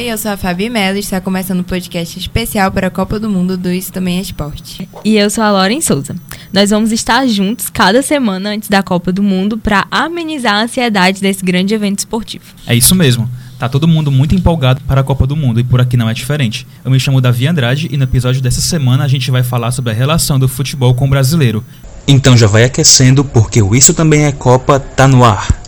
Oi, eu sou a Fabi Mello e está começando um podcast especial para a Copa do Mundo do Isso Também é Esporte. E eu sou a Lauren Souza. Nós vamos estar juntos cada semana antes da Copa do Mundo para amenizar a ansiedade desse grande evento esportivo. É isso mesmo. Tá todo mundo muito empolgado para a Copa do Mundo e por aqui não é diferente. Eu me chamo Davi Andrade e no episódio dessa semana a gente vai falar sobre a relação do futebol com o brasileiro. Então já vai aquecendo porque o Isso Também é Copa tá no ar.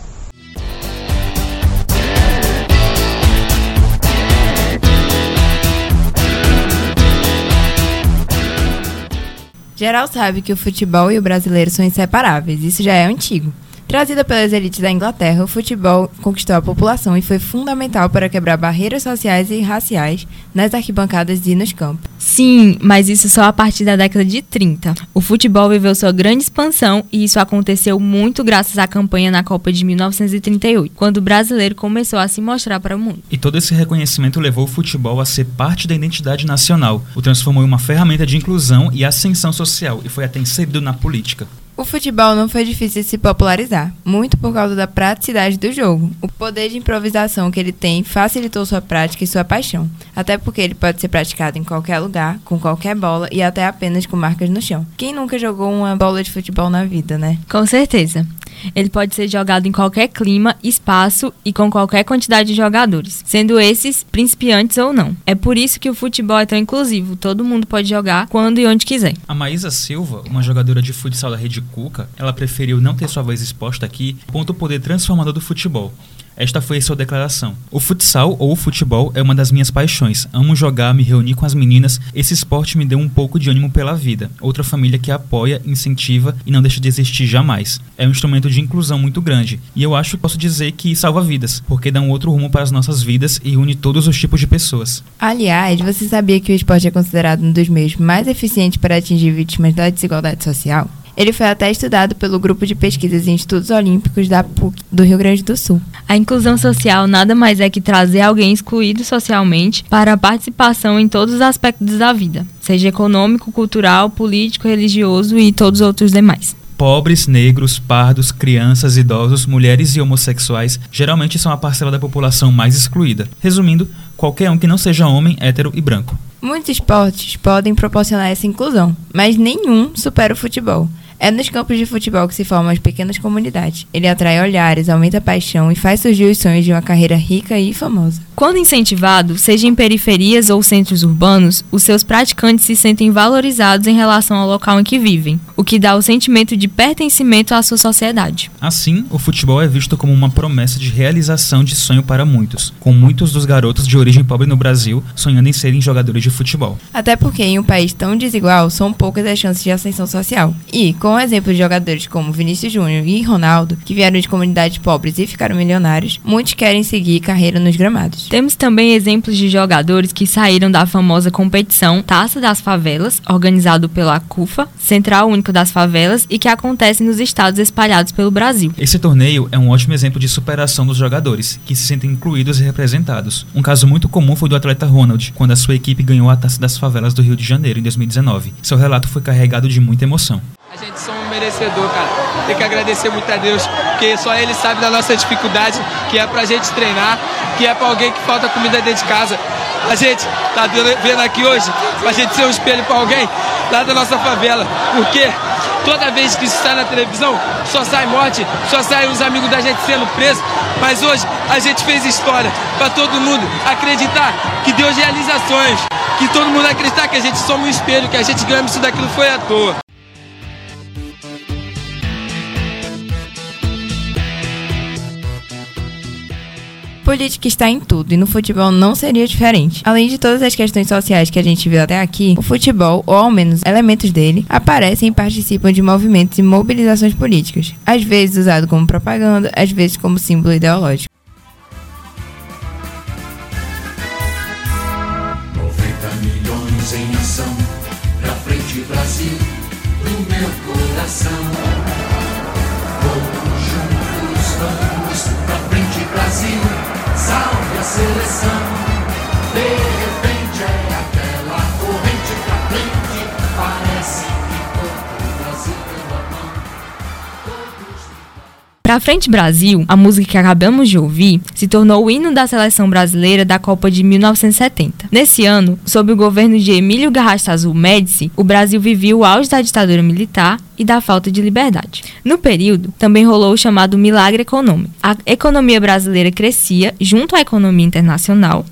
Geral sabe que o futebol e o brasileiro são inseparáveis, isso já é antigo. Trazida pelas elites da Inglaterra, o futebol conquistou a população e foi fundamental para quebrar barreiras sociais e raciais nas arquibancadas e nos campos. Sim, mas isso só a partir da década de 30. O futebol viveu sua grande expansão e isso aconteceu muito graças à campanha na Copa de 1938, quando o brasileiro começou a se mostrar para o mundo. E todo esse reconhecimento levou o futebol a ser parte da identidade nacional, o transformou em uma ferramenta de inclusão e ascensão social e foi até inserido na política. O futebol não foi difícil de se popularizar, muito por causa da praticidade do jogo. O poder de improvisação que ele tem facilitou sua prática e sua paixão, até porque ele pode ser praticado em qualquer lugar, com qualquer bola e até apenas com marcas no chão. Quem nunca jogou uma bola de futebol na vida, né? Com certeza. Ele pode ser jogado em qualquer clima, espaço e com qualquer quantidade de jogadores, sendo esses principiantes ou não. É por isso que o futebol é tão inclusivo, todo mundo pode jogar quando e onde quiser. A Maísa Silva, uma jogadora de futsal da Rede Cuca, ela preferiu não ter sua voz exposta aqui, ponto poder transformador do futebol. Esta foi a sua declaração. O futsal ou o futebol é uma das minhas paixões. Amo jogar, me reunir com as meninas. Esse esporte me deu um pouco de ânimo pela vida. Outra família que apoia, incentiva e não deixa de existir jamais. É um instrumento de inclusão muito grande. E eu acho que posso dizer que salva vidas, porque dá um outro rumo para as nossas vidas e une todos os tipos de pessoas. Aliás, você sabia que o esporte é considerado um dos meios mais eficientes para atingir vítimas da desigualdade social? Ele foi até estudado pelo grupo de pesquisas em estudos olímpicos da PUC do Rio Grande do Sul. A inclusão social nada mais é que trazer alguém excluído socialmente para a participação em todos os aspectos da vida, seja econômico, cultural, político, religioso e todos os outros demais. Pobres, negros, pardos, crianças, idosos, mulheres e homossexuais geralmente são a parcela da população mais excluída. Resumindo, qualquer um que não seja homem, hétero e branco. Muitos esportes podem proporcionar essa inclusão, mas nenhum supera o futebol. É nos campos de futebol que se formam as pequenas comunidades. Ele atrai olhares, aumenta a paixão e faz surgir os sonhos de uma carreira rica e famosa. Quando incentivado, seja em periferias ou centros urbanos, os seus praticantes se sentem valorizados em relação ao local em que vivem, o que dá o sentimento de pertencimento à sua sociedade. Assim, o futebol é visto como uma promessa de realização de sonho para muitos, com muitos dos garotos de origem pobre no Brasil sonhando em serem jogadores de futebol. Até porque em um país tão desigual, são poucas as chances de ascensão social. E, com com exemplos de jogadores como Vinícius Júnior e Ronaldo, que vieram de comunidades pobres e ficaram milionários, muitos querem seguir carreira nos gramados. Temos também exemplos de jogadores que saíram da famosa competição Taça das Favelas, organizado pela CUFA, Central Único das Favelas, e que acontece nos estados espalhados pelo Brasil. Esse torneio é um ótimo exemplo de superação dos jogadores, que se sentem incluídos e representados. Um caso muito comum foi do atleta Ronald, quando a sua equipe ganhou a Taça das Favelas do Rio de Janeiro em 2019. Seu relato foi carregado de muita emoção. A gente só um merecedor, cara. Tem que agradecer muito a Deus, porque só Ele sabe da nossa dificuldade, que é pra gente treinar, que é pra alguém que falta comida dentro de casa. A gente tá vendo aqui hoje, pra gente ser um espelho pra alguém lá da nossa favela. Porque toda vez que isso sai na televisão, só sai morte, só sai os amigos da gente sendo presos. Mas hoje a gente fez história para todo mundo acreditar que Deus realiza sonhos, que todo mundo acreditar que a gente somos um espelho, que a gente ganha isso daqui não foi à toa. Política está em tudo e no futebol não seria diferente. Além de todas as questões sociais que a gente viu até aqui, o futebol, ou ao menos elementos dele, aparecem e participam de movimentos e mobilizações políticas, às vezes usado como propaganda, às vezes como símbolo ideológico. 90 milhões em ação, pra frente Brasil, no meu coração. Vamos juntos, vamos pra frente Brasil, salve a seleção. De repente é aquela Pra Frente Brasil, a música que acabamos de ouvir, se tornou o hino da seleção brasileira da Copa de 1970. Nesse ano, sob o governo de Emílio Garrastazu Médici, o Brasil vivia o auge da ditadura militar e da falta de liberdade. No período, também rolou o chamado milagre econômico. A economia brasileira crescia junto à economia internacional,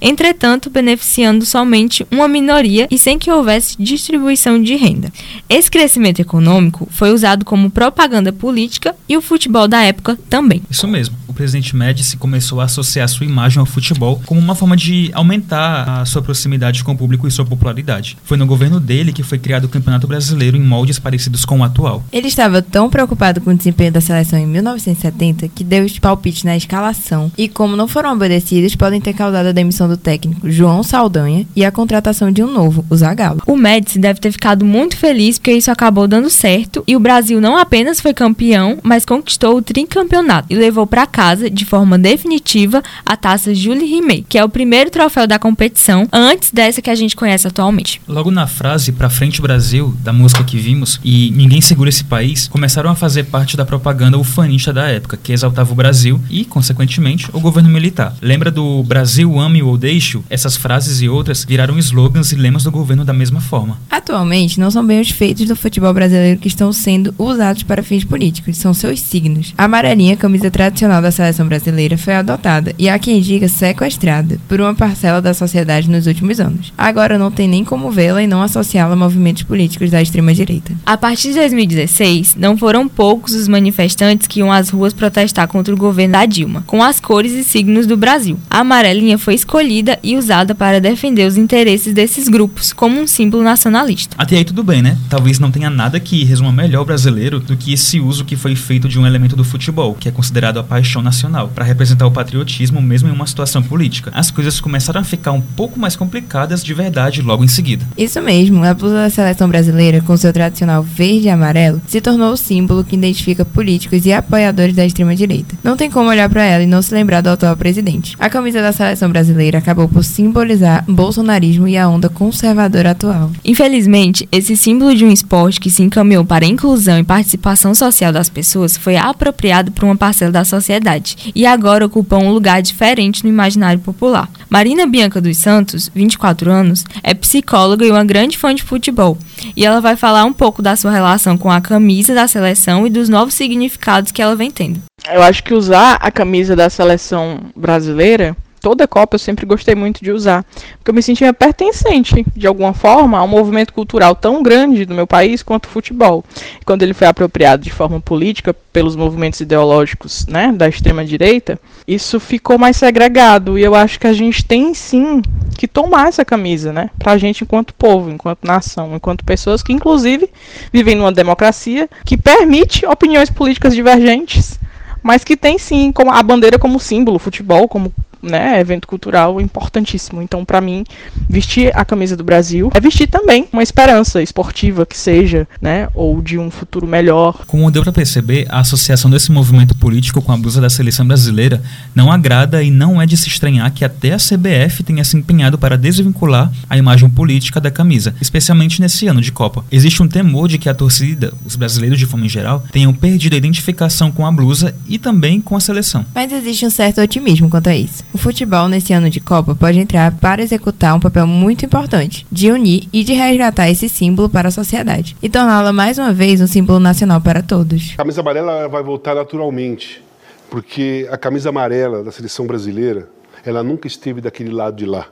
entretanto, beneficiando somente uma minoria e sem que houvesse distribuição de renda. Esse crescimento econômico foi usado como propaganda política e o futebol da época também. Isso mesmo. O presidente Médici começou a associar sua imagem ao futebol como uma forma de aumentar a sua proximidade com o público e sua popularidade. Foi no governo dele que foi criado o Campeonato Brasileiro em moldes parecidos com o atual. Ele estava tão preocupado com o desempenho da seleção em 1970 que deu os palpites na escalação e, como não foram obedecidos, podem ter causado a demissão do técnico João Saldanha e a contratação de um novo, o Zagallo. O Médici deve ter ficado muito feliz porque isso acabou dando certo e o Brasil não apenas foi campeão, mas conquistou o tricampeonato e levou para casa de forma definitiva a taça Julie Rimet, que é o primeiro troféu da competição antes dessa que a gente conhece atualmente. Logo na frase Pra Frente Brasil, da música que vimos, e Ninguém Segura Esse País, começaram a fazer parte da propaganda ufanista da época, que exaltava o Brasil e, consequentemente, o governo militar. Lembra do Brasil ame ou deixe? Essas frases e outras viraram slogans e lemas do governo da mesma forma. Atualmente, não são bem os feitos do futebol brasileiro que estão sendo usados para fins políticos, são seus signos. A amarelinha, camisa tradicional da seleção brasileira, foi adotada e há quem diga sequestrada por uma parcela da sociedade nos últimos anos. Agora não tem nem como vê-la e não associá-la a movimentos políticos da extrema-direita. A partir de 2016, não foram poucos os manifestantes que iam às ruas protestar contra o governo da Dilma, com as cores e signos do Brasil. A amarelinha foi escolhida e usada para defender os interesses desses grupos, como um símbolo nacionalista. Até aí tudo bem, né? Talvez não tenha nada que resuma melhor o brasileiro do que esse uso que foi feito de um elemento do futebol, que é considerado a paixão nacional, para representar o patriotismo mesmo em uma situação política. As coisas começaram a ficar um pouco mais complicadas de verdade logo em seguida. Isso mesmo, a blusa da seleção brasileira, com seu tradicional verde e amarelo, se tornou o símbolo que identifica políticos e apoiadores da extrema-direita. Não tem como olhar para ela e não se lembrar do atual presidente. A camisa da seleção brasileira acabou por simbolizar bolsonarismo e a onda conservadora atual. Infelizmente, esse símbolo de um esporte que se encaminhou para a inclusão e participação social das pessoas foi apropriado por uma parcela da sociedade e agora ocupa um lugar diferente no imaginário popular. Marina Bianca dos Santos, 24 anos, é psicóloga e uma grande fã de futebol, e ela vai falar um pouco da sua relação com a camisa da seleção e dos novos significados que ela vem tendo. Eu acho que usar a camisa da seleção brasileira, toda Copa eu sempre gostei muito de usar, porque eu me sentia pertencente, de alguma forma, a um movimento cultural tão grande do meu país quanto o futebol. E quando ele foi apropriado de forma política pelos movimentos ideológicos né, da extrema-direita, isso ficou mais segregado. E eu acho que a gente tem sim que tomar essa camisa, né? Pra gente enquanto povo, enquanto nação, enquanto pessoas que inclusive vivem numa democracia que permite opiniões políticas divergentes, mas que tem sim a bandeira como símbolo, futebol como né, evento cultural importantíssimo. Então, para mim, vestir a camisa do Brasil é vestir também uma esperança esportiva que seja, né, ou de um futuro melhor. Como deu para perceber, a associação desse movimento político com a blusa da seleção brasileira não agrada e não é de se estranhar que até a CBF tenha se empenhado para desvincular a imagem política da camisa, especialmente nesse ano de Copa. Existe um temor de que a torcida, os brasileiros de forma em geral, tenham perdido a identificação com a blusa e também com a seleção. Mas existe um certo otimismo quanto a isso. O futebol nesse ano de Copa pode entrar para executar um papel muito importante de unir e de resgatar esse símbolo para a sociedade e torná-la mais uma vez um símbolo nacional para todos. A camisa amarela vai voltar naturalmente, porque a camisa amarela da seleção brasileira, ela nunca esteve daquele lado de lá,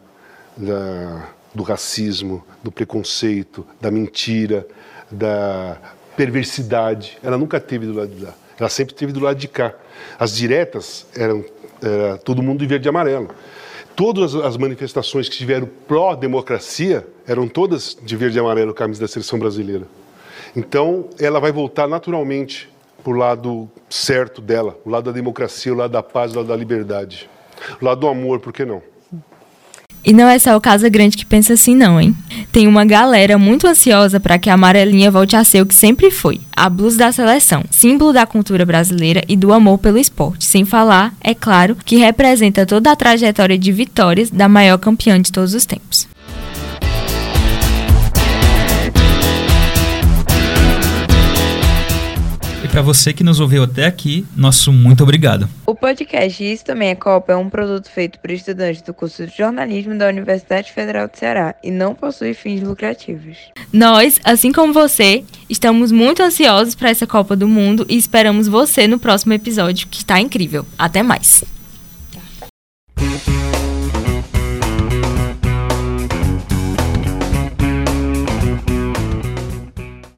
da, do racismo, do preconceito, da mentira, da perversidade. Ela nunca teve do lado de lá. Ela sempre esteve do lado de cá. As diretas eram era todo mundo de verde e amarelo. Todas as manifestações que tiveram pró-democracia eram todas de verde e amarelo, camisa da seleção brasileira. Então, ela vai voltar naturalmente para o lado certo dela, o lado da democracia, o lado da paz, o lado da liberdade. O lado do amor, por que não? E não é só o Casa Grande que pensa assim, não, hein? Tem uma galera muito ansiosa para que a amarelinha volte a ser o que sempre foi: a blusa da seleção, símbolo da cultura brasileira e do amor pelo esporte. Sem falar, é claro, que representa toda a trajetória de vitórias da maior campeã de todos os tempos. Para você que nos ouviu até aqui, nosso muito obrigado. O podcast Isso Também é Copa é um produto feito por estudantes do curso de jornalismo da Universidade Federal do Ceará e não possui fins lucrativos. Nós, assim como você, estamos muito ansiosos para essa Copa do Mundo e esperamos você no próximo episódio, que está incrível. Até mais!